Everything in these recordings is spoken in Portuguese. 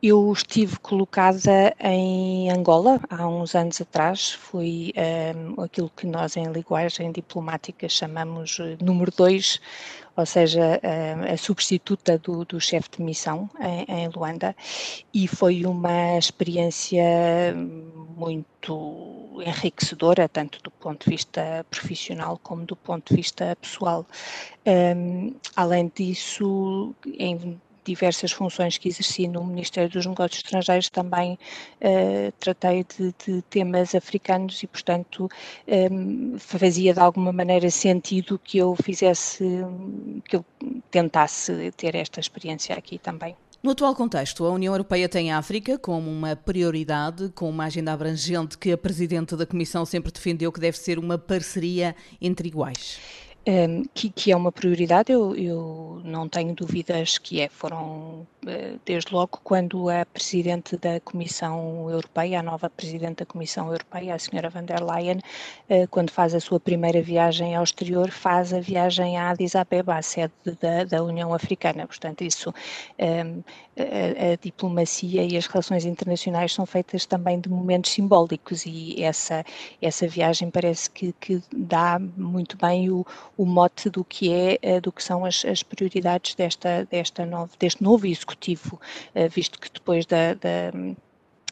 Eu estive colocada em Angola há uns anos atrás, fui um, aquilo que nós em linguagem diplomática chamamos eh, número 2, ou seja, a, a substituta do, do chefe de missão em, em, Luanda, e foi uma experiência muito enriquecedora, tanto do ponto de vista profissional como do ponto de vista pessoal. Um, além disso, em diversas funções que exerci no Ministério dos Negócios Estrangeiros, também uh, tratei de, de, temas africanos e, portanto, um, eh, fazia de alguma maneira sentido que eu fizesse, que eu tentasse ter esta experiência aqui também. No atual contexto, a União Europeia tem a África como uma prioridade, com uma agenda abrangente que a Presidente da Comissão sempre defendeu que deve ser uma parceria entre iguais um, que, que, é uma prioridade, eu, eu, não tenho dúvidas que é. Foram, eh, desde logo, quando a Presidente da Comissão Europeia, a nova Presidente da Comissão Europeia, a Senhora van der Leyen, eh, quando faz a sua primeira viagem ao exterior, faz a viagem a Addis Abeba, a sede da, da União Africana. Portanto, isso, um, a, a, diplomacia e as relações internacionais são feitas também de momentos simbólicos e essa, essa viagem parece que, que dá muito bem o o mote do que é, eh, do que são as, as prioridades desta, desta novo, deste novo executivo, eh, visto que depois da, da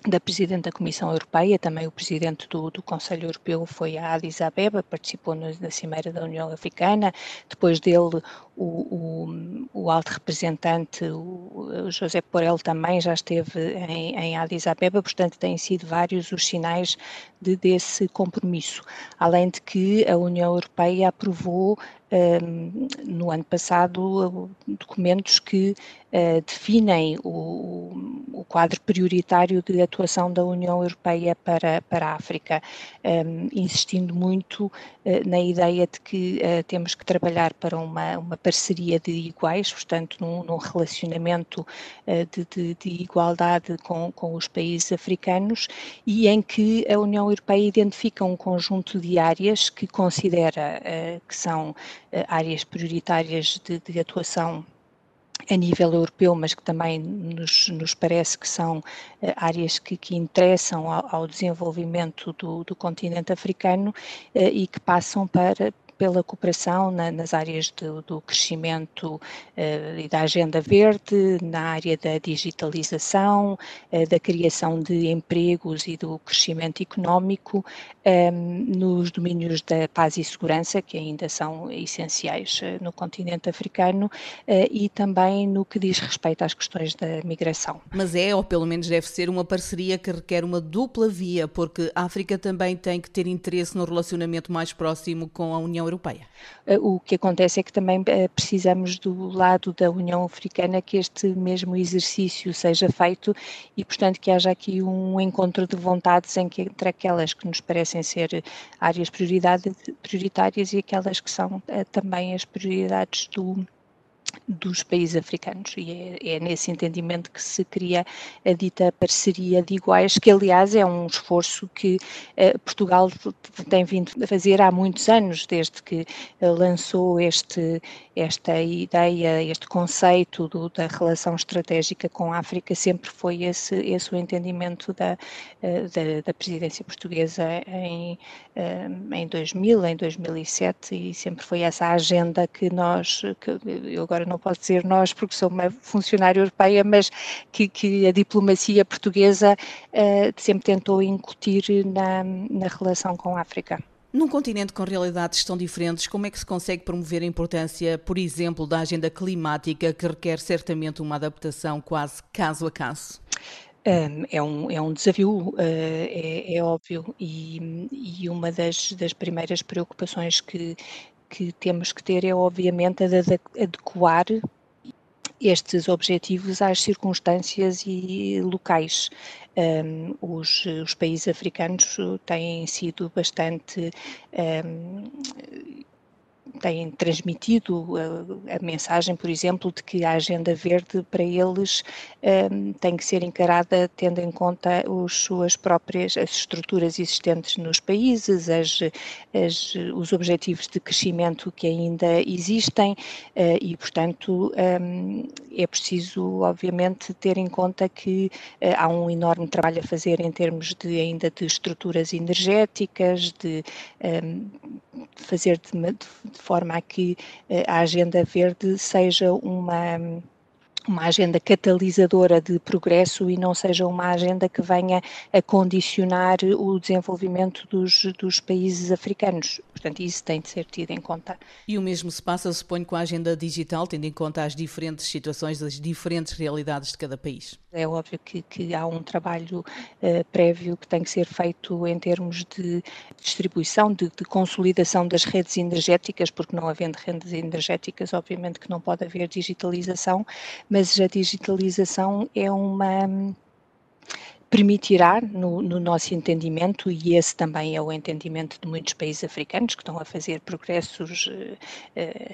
da Presidente da Comissão Europeia, também o Presidente do, do Conselho Europeu foi a Addis Abeba, participou na Cimeira da União Africana, depois dele o, o, o alto representante, o, José Porel, também já esteve em, em Addis Abeba, portanto têm sido vários os sinais de, desse compromisso, além de que a União Europeia aprovou no ano passado documentos que uh, definem o, o, quadro prioritário de atuação da União Europeia para, para a África, insistindo muito uh, na ideia de que uh, temos que trabalhar para uma, uma parceria de iguais, portanto, num, num relacionamento de, de, de, igualdade com, com os países africanos e em que a União Europeia identifica um conjunto de áreas que considera que são eh, áreas prioritárias de, de, atuação a nível europeu, mas que também nos, nos parece que são uh, áreas que, que interessam ao, ao desenvolvimento do, do, continente africano uh, e que passam para, pela cooperação na, nas áreas do, do crescimento uh, e da agenda verde, na área da digitalização, uh, da criação de empregos e do crescimento económico, ehm, nos domínios da paz e segurança, que ainda são essenciais uh, no continente africano, e também no que diz respeito às questões da migração. Mas é, ou pelo menos deve ser, uma parceria que requer uma dupla via, porque a África também tem que ter interesse no relacionamento mais próximo com a União Europeia. Eh, o que acontece é que também eh, precisamos do lado da União Africana que este mesmo exercício seja feito e, portanto, que haja aqui um encontro de vontades entre aquelas que nos parecem ser áreas prioritárias e aquelas que são eh, também as prioridades do, dos países africanos e é, é, nesse entendimento que se cria a dita parceria de iguais, que aliás é um esforço que eh, Portugal tem vindo a fazer há muitos anos, desde que eh, lançou este, esta ideia, este conceito do, da relação estratégica com a África, sempre foi esse, esse o entendimento da, eh, da, da presidência portuguesa em, eh, em 2000, em 2007 e sempre foi essa a agenda que nós, que eu agora não posso dizer nós porque sou uma funcionária europeia, mas que, que a diplomacia portuguesa uh, sempre tentou incutir na, na relação com a África. Num continente com realidades tão diferentes, como é que se consegue promover a importância, por exemplo, da agenda climática, que requer certamente uma adaptação quase caso a caso? É um, é um desafio, eh, é, é óbvio, e, e uma das, das primeiras preocupações que, que temos que ter é, obviamente, a de adequar estes objetivos às circunstâncias e locais. Um, os, os, países africanos têm sido bastante um, têm transmitido a, a, mensagem, por exemplo, de que a agenda verde para eles um, tem que ser encarada tendo em conta os suas próprias as estruturas existentes nos países, as, as, os objetivos de crescimento que ainda existem uh, e, portanto, um, é preciso, obviamente, ter em conta que uh, há um enorme trabalho a fazer em termos de ainda de estruturas energéticas, de um, fazer de, de, forma a que uh, a agenda verde seja uma uma agenda catalisadora de progresso e não seja uma agenda que venha a condicionar o desenvolvimento dos, dos países africanos. Portanto, isso tem de ser tido em conta. E o mesmo se passa, suponho, com a agenda digital, tendo em conta as diferentes situações, as diferentes realidades de cada país. É óbvio que, que há um trabalho uh, prévio que tem que ser feito em termos de distribuição, de, de consolidação das redes energéticas, porque não havendo redes energéticas, obviamente que não pode haver digitalização, mas a digitalização é uma permitirá, no, no, nosso entendimento, e esse também é o entendimento de muitos países africanos que estão a fazer progressos uh,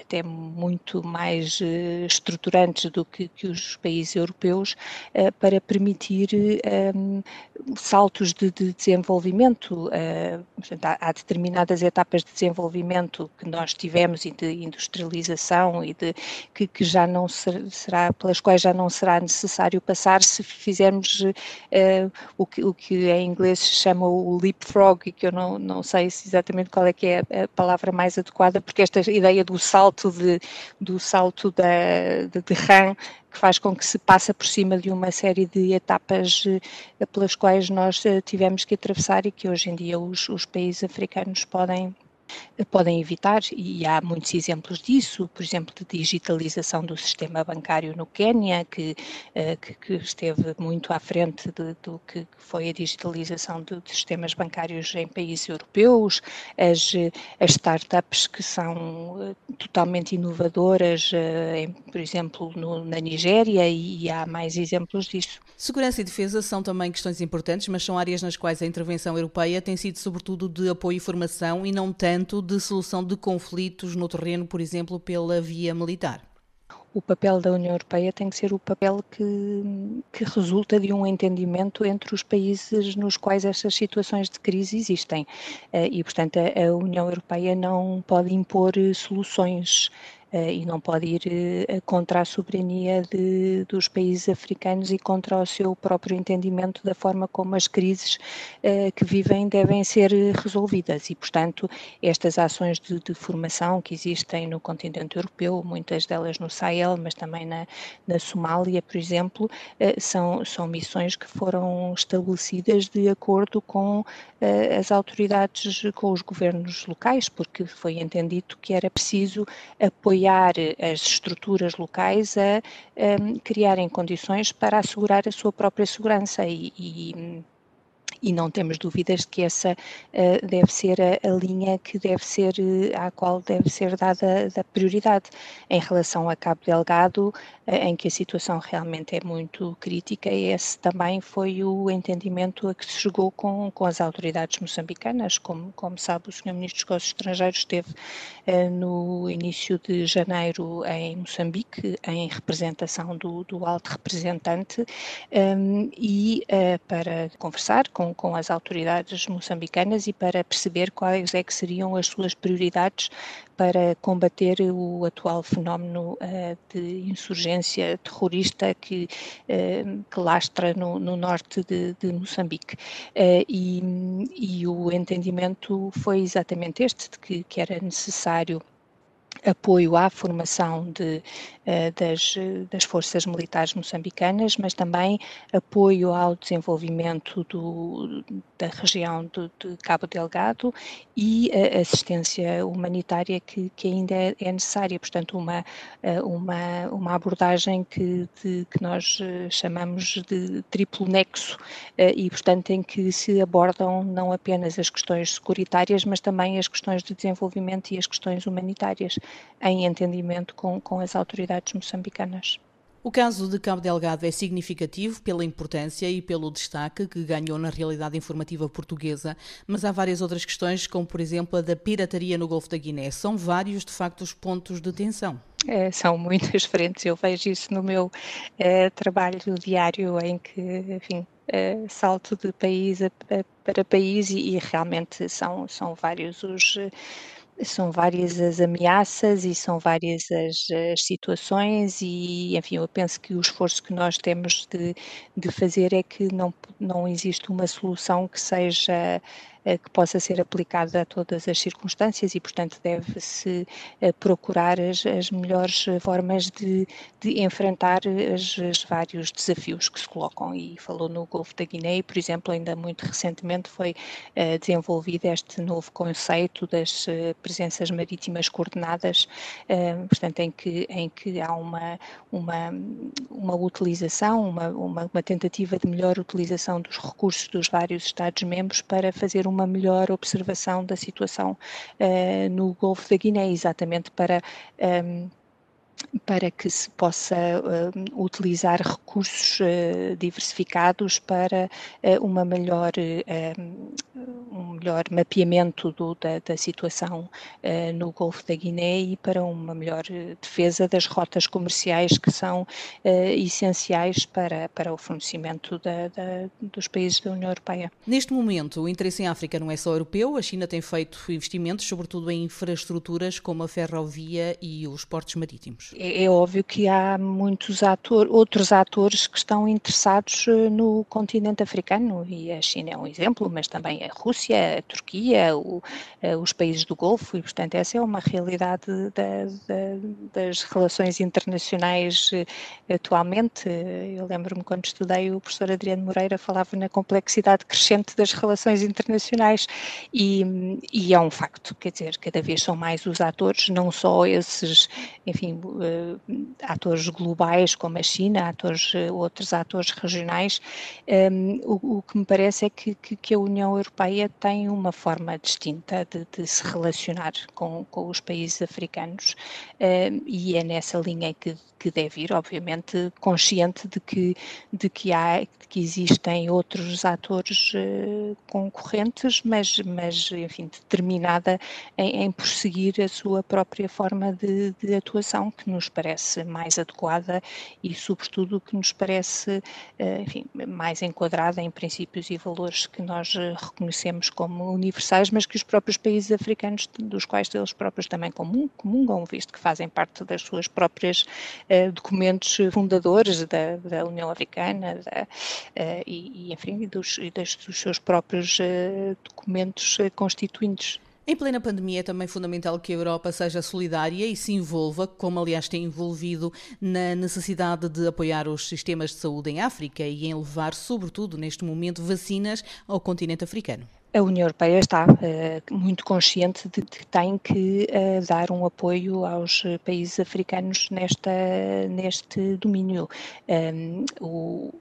até muito mais uh, estruturantes do que, que, os países europeus, uh, para permitir saltos de, de desenvolvimento. Portanto, há, há, determinadas etapas de desenvolvimento que nós tivemos e de industrialização e de que, que já não ser, será, pelas quais já não será necessário passar se fizermos o que, o que em inglês se chama o leapfrog, e que eu não, não sei exatamente qual é que é a, palavra mais adequada, porque esta ideia do salto de, do salto da, de, de RAM que faz com que se passe por cima de uma série de etapas eh, pelas quais nós eh, tivemos que atravessar e que hoje em dia os, os países africanos podem podem evitar, e há muitos exemplos disso, por exemplo, de digitalização do sistema bancário no Quênia, que, eh, que, que, esteve muito à frente de, do que foi a digitalização de, de, sistemas bancários em países europeus, as, as startups que são eh, totalmente inovadoras, eh, em, por exemplo, no, na Nigéria, e, e há mais exemplos disso. Segurança e defesa são também questões importantes, mas são áreas nas quais a intervenção europeia tem sido sobretudo de apoio e formação e não tanto de solução de conflitos no terreno, por exemplo, pela via militar? o papel da União Europeia tem que ser o papel que, que, resulta de um entendimento entre os países nos quais estas situações de crise existem. Eh, e, portanto, a, União Europeia não pode impor soluções e não pode ir eh, contra a soberania de, dos países africanos e contra o seu próprio entendimento da forma como as crises eh, que vivem devem ser resolvidas. E, portanto, estas ações de, de formação que existem no continente europeu, muitas delas no Sahel, mas também na, na Somália, por exemplo, são, são missões que foram estabelecidas de acordo com as autoridades, com os governos locais, porque foi entendido que era preciso apoiar apoiar as estruturas locais a, a criarem condições para assegurar a sua própria segurança e, e e não temos dúvidas de que essa uh, deve ser a, a, linha que deve ser, uh, à qual deve ser dada a prioridade. Em relação a Cabo Delgado, uh, em que a situação realmente é muito crítica, esse também foi o entendimento a que se chegou com, com as autoridades moçambicanas. Como, como sabe, o Sr. Ministro dos Negócios Estrangeiros esteve no início de janeiro em Moçambique, em representação do, do alto representante, um, e para conversar com com, as autoridades moçambicanas e para perceber quais é que seriam as suas prioridades para combater o atual fenómeno uh, de insurgência terrorista que, uh, que lastra no, no norte de, de Moçambique. Uh, e, e, o entendimento foi exatamente este, de que, que era necessário apoio à formação de, uh, das, das, forças militares moçambicanas, mas também apoio ao desenvolvimento do, da região do, de Cabo Delgado e assistência humanitária que, que ainda é, é, necessária. Portanto, uma, eh, uma, uma abordagem que, de, que nós eh, chamamos de triplo nexo e, portanto, em que se abordam não apenas as questões securitárias, mas também as questões de desenvolvimento e as questões humanitárias em entendimento com, com as autoridades moçambicanas. O caso de Cabo Delgado é significativo pela importância e pelo destaque que ganhou na realidade informativa portuguesa, mas há várias outras questões, como por exemplo a da pirataria no Golfo da Guiné. São vários, de facto, os pontos de tensão. É, são muitas frentes, eu vejo isso no meu é, trabalho diário, em que, enfim, é, salto de país a, a, para país e, e, realmente são, são vários os são várias as ameaças e são várias as, as, situações e, enfim, eu penso que o esforço que nós temos de, de fazer é que não, não existe uma solução que seja que possa ser aplicado a todas as circunstâncias e, portanto, deve-se eh, procurar as, as, melhores formas de, de enfrentar os vários desafios que se colocam. E falou no Golfo da Guiné, por exemplo, ainda muito recentemente foi uh, desenvolvido este novo conceito das presenças marítimas coordenadas, portanto, em que, em que há uma, uma, uma utilização, uma, uma, uma tentativa de melhor utilização dos recursos dos vários Estados-membros para fazer uma melhor observação da situação uh, no Golfo da Guiné, exatamente para. Um, ehm, para que se possa uh, utilizar recursos uh, diversificados para uh, uma melhor, um melhor mapeamento do, da, da, situação no Golfo da Guiné e para uma melhor defesa das rotas comerciais que são essenciais para, para o fornecimento da, da, dos países da União Europeia. Neste momento, o interesse em África não é só europeu, a China tem feito investimentos, sobretudo em infraestruturas como a ferrovia e os portos marítimos é, é, óbvio que há muitos ator, outros atores que estão interessados eh, no continente africano e a China é um exemplo, mas também a Rússia, a Turquia, o, eh, os países do Golfo e, portanto, essa é uma realidade da, da, das relações internacionais eh, atualmente. Eu lembro-me quando estudei, o professor Adriano Moreira falava na complexidade crescente das relações internacionais e, e é um facto, quer dizer, cada vez são mais os atores, não só esses, enfim, uh, atores globais como a China, atores, uh, outros atores regionais, um, ehm, o, o, que me parece é que, que, que, a União Europeia tem uma forma distinta de, de se relacionar com, com, os países africanos um, ehm, e é nessa linha que, que deve ir, obviamente consciente de que, de que há, de que existem outros atores uh, concorrentes, mas, mas enfim, determinada em, em prosseguir a sua própria forma de, de atuação, que nos parece mais adequada e, sobretudo, que nos parece, eh, enfim, mais enquadrada em princípios e valores que nós eh, reconhecemos como universais, mas que os próprios países africanos, dos quais eles próprios também comungam, visto que fazem parte das suas próprias uh, documentos fundadores da, da União Africana da, e, enfim, dos, dos seus próprios documentos constituintes. Em plena pandemia é também fundamental que a Europa seja solidária e se envolva, como aliás tem envolvido na necessidade de apoiar os sistemas de saúde em África e em levar, sobretudo neste momento, vacinas ao continente africano. A União Europeia está uh, muito consciente de que tem que uh, dar um apoio aos países africanos nesta, neste domínio. Um, o,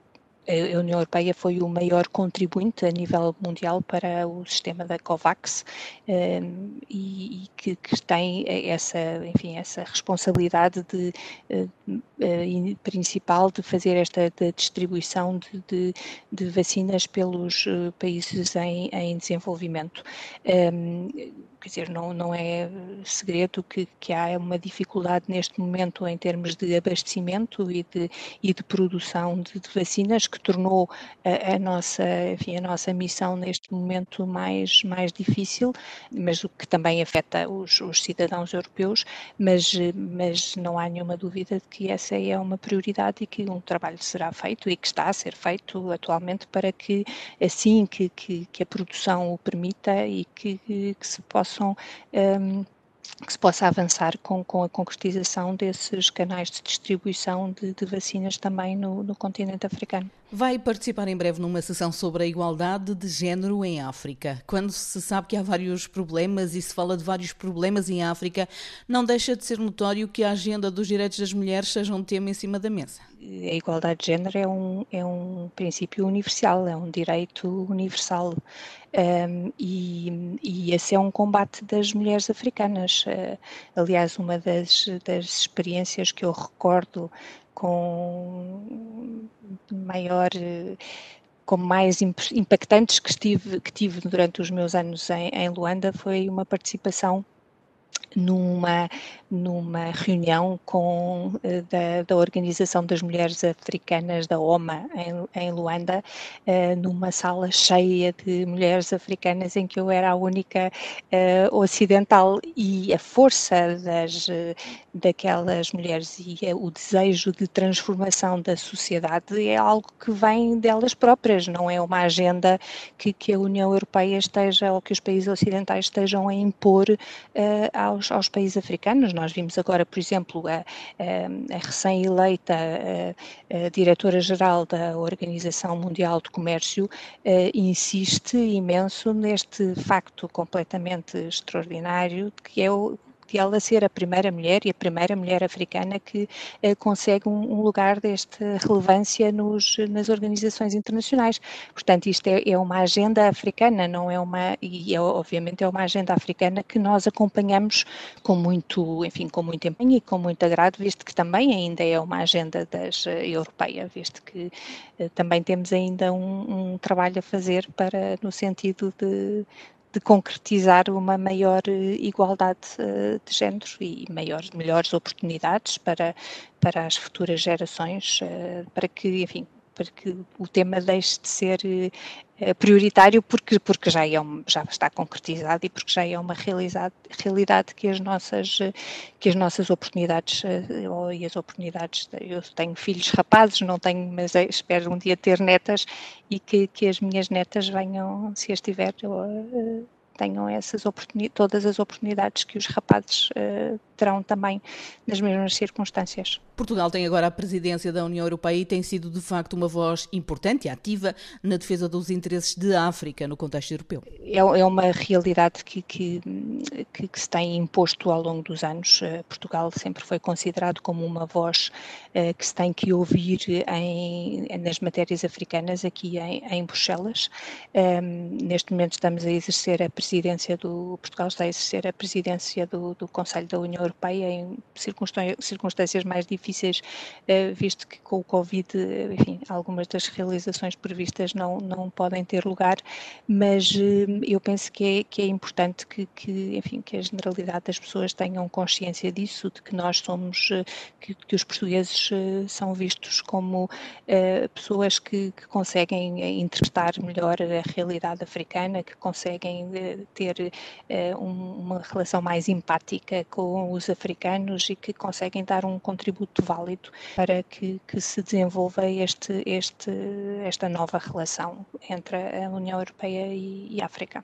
a União Europeia foi o maior contribuinte a nível mundial para o sistema da COVAX um, ehm, e, e que, que, tem essa, enfim, essa responsabilidade de, uh, uh, principal de fazer esta de distribuição de, de, de, vacinas pelos uh, países em, em desenvolvimento. Um, ehm, quer dizer, não, não é segredo que, que há uma dificuldade neste momento em termos de abastecimento e de, e de produção de, de vacinas que tornou a, a, nossa, enfim, a nossa missão neste momento mais, mais difícil, mas o que também afeta os, os cidadãos europeus, mas, mas não há nenhuma dúvida de que essa é uma prioridade e que um trabalho será feito e que está a ser feito atualmente para que assim que, que, que a produção o permita e que, que se possa possam um, que se possa avançar com, com a concretização desses canais de distribuição de, de vacinas também no, no, continente africano. Vai participar em breve numa sessão sobre a igualdade de género em África. Quando se sabe que há vários problemas e se fala de vários problemas em África, não deixa de ser notório que a agenda dos direitos das mulheres seja um tema em cima da mesa. A igualdade de género é um, é um princípio universal, é um direito universal. Um, e, e, esse é um combate das mulheres africanas. Uh, aliás, uma das, das experiências que eu recordo com maior como mais impactantes que, estive, que tive durante os meus anos em, em Luanda foi uma participação numa, numa reunião com, eh, da, da Organização das Mulheres Africanas, da OMA, em, em Luanda, uh, numa sala cheia de mulheres africanas em que eu era a única uh, ocidental e a força das, daquelas mulheres e o desejo de transformação da sociedade é algo que vem delas próprias, não é uma agenda que, que a União Europeia esteja ou que os países ocidentais estejam a impor aos, aos países africanos. Nós vimos agora, por exemplo, a, a, recém-eleita diretora-geral da Organização Mundial do Comércio insiste imenso neste facto completamente extraordinário que é o de ela ser a primeira mulher e a primeira mulher africana que uh, consegue um, um, lugar desta relevância nos, nas organizações internacionais. Portanto, isto é, é, uma agenda africana, não é uma, e é, obviamente é uma agenda africana que nós acompanhamos com muito, enfim, com muito empenho e com muito agrado, visto que também ainda é uma agenda das uh, europeia, visto que uh, também temos ainda um, um trabalho a fazer para, no sentido de de concretizar uma maior eh, igualdade eh, de género e maiores, melhores oportunidades para, para as futuras gerações, eh, para que, enfim, para que o tema deixe de ser prioritário porque, porque já, é um, já está concretizado e porque já é uma realidade, realidade que as nossas que as nossas oportunidades e as oportunidades eu tenho filhos rapazes não tenho mas espero um dia ter netas e que, que as minhas netas venham se as tiver tenham essas todas as oportunidades que os rapazes terão também nas mesmas circunstâncias. Portugal tem agora a presidência da União Europeia e tem sido de facto uma voz importante e ativa na defesa dos interesses de África no contexto europeu. É, é uma realidade que, que, que, que, se tem imposto ao longo dos anos. Eh, Portugal sempre foi considerado como uma voz uh, que se tem que ouvir em, nas matérias africanas aqui em, em Bruxelas. Um, ehm, neste momento estamos a exercer a presidência do Portugal está a exercer a presidência do, do Conselho da União Europeia em circunstâncias mais difíceis, eh, visto que com o Covid, enfim, algumas das realizações previstas não, não podem ter lugar, mas eh, eu penso que é, que é importante que, que, enfim, que a generalidade das pessoas tenham consciência disso, de que nós somos, eh, que, que os portugueses são vistos como pessoas que, que conseguem interpretar melhor a realidade africana, que conseguem ter uma relação mais empática com os africanos e que conseguem dar um contributo válido para que, que se desenvolva este, este, esta nova relação entre a União Europeia e, e a África.